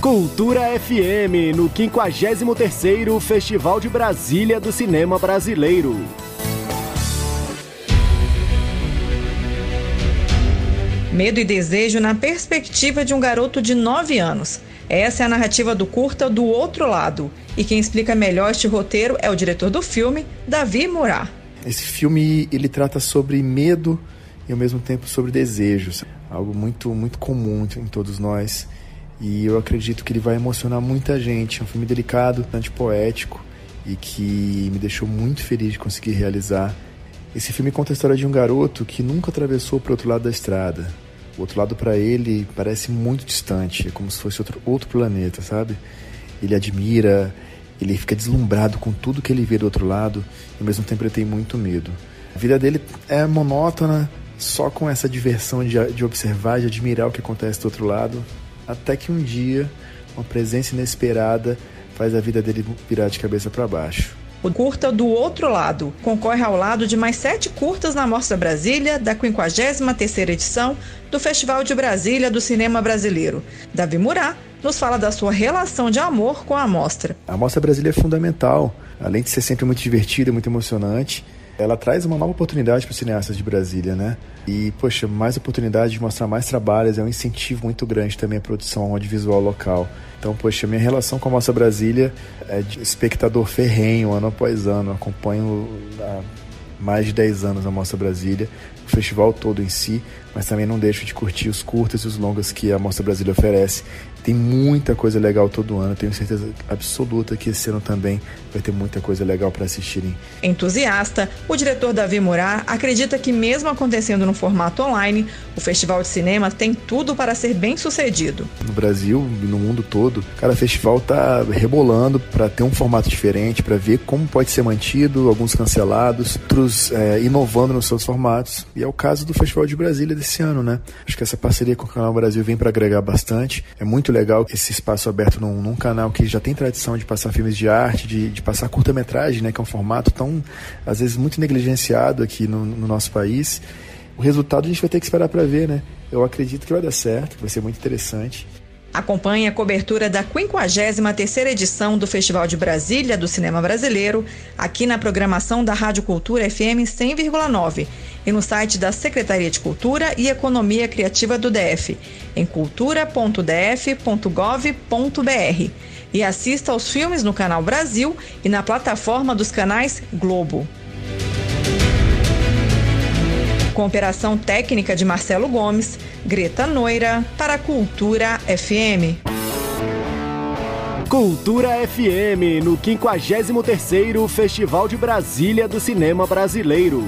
Cultura FM, no 53º Festival de Brasília do Cinema Brasileiro. Medo e desejo na perspectiva de um garoto de 9 anos. Essa é a narrativa do curta Do Outro Lado. E quem explica melhor este roteiro é o diretor do filme, Davi Murat. Esse filme ele trata sobre medo e ao mesmo tempo sobre desejos, algo muito muito comum em todos nós. E eu acredito que ele vai emocionar muita gente. É um filme delicado, poético e que me deixou muito feliz de conseguir realizar. Esse filme conta a história de um garoto que nunca atravessou para o outro lado da estrada. O outro lado para ele parece muito distante, é como se fosse outro, outro planeta, sabe? Ele admira, ele fica deslumbrado com tudo que ele vê do outro lado e ao mesmo tempo ele tem muito medo. A vida dele é monótona, só com essa diversão de, de observar, de admirar o que acontece do outro lado, até que um dia uma presença inesperada faz a vida dele virar de cabeça para baixo. O curta do outro lado concorre ao lado de mais sete curtas na Mostra Brasília, da 53ª edição do Festival de Brasília do Cinema Brasileiro. Davi Murá nos fala da sua relação de amor com a mostra. A Mostra Brasília é fundamental, além de ser sempre muito divertida, muito emocionante ela traz uma nova oportunidade para os cineastas de Brasília, né? E, poxa, mais oportunidade de mostrar mais trabalhos é um incentivo muito grande também à produção audiovisual local. Então, poxa, minha relação com a Mostra Brasília é de espectador ferrenho, ano após ano. acompanho há mais de 10 anos a Mostra Brasília, o festival todo em si, mas também não deixo de curtir os curtas e os longas que a Mostra Brasília oferece. Tem muita coisa legal todo ano, tenho certeza absoluta que esse ano também vai ter muita coisa legal para assistirem. Entusiasta, o diretor Davi Murat acredita que, mesmo acontecendo no formato online, o Festival de Cinema tem tudo para ser bem sucedido. No Brasil e no mundo todo, cada festival está rebolando para ter um formato diferente, para ver como pode ser mantido, alguns cancelados, outros é, inovando nos seus formatos. E é o caso do Festival de Brasília desse ano, né? Acho que essa parceria com o Canal Brasil vem para agregar bastante. É muito legal esse espaço aberto num, num, canal que já tem tradição de passar filmes de arte, de, de passar curta-metragem, né? Que é um formato tão, às vezes, muito negligenciado aqui no, no nosso país. O resultado a gente vai ter que esperar para ver, né? Eu acredito que vai dar certo, vai ser muito interessante. Acompanhe a cobertura da 53ª edição do Festival de Brasília do Cinema Brasileiro, aqui na programação da Rádio Cultura FM 100,9 e no site da Secretaria de Cultura e Economia Criativa do DF, em cultura.df.gov.br. E assista aos filmes no Canal Brasil e na plataforma dos canais Globo. Com operação técnica de Marcelo Gomes, Greta Noira, para Cultura FM. Cultura FM, no 53º Festival de Brasília do Cinema Brasileiro.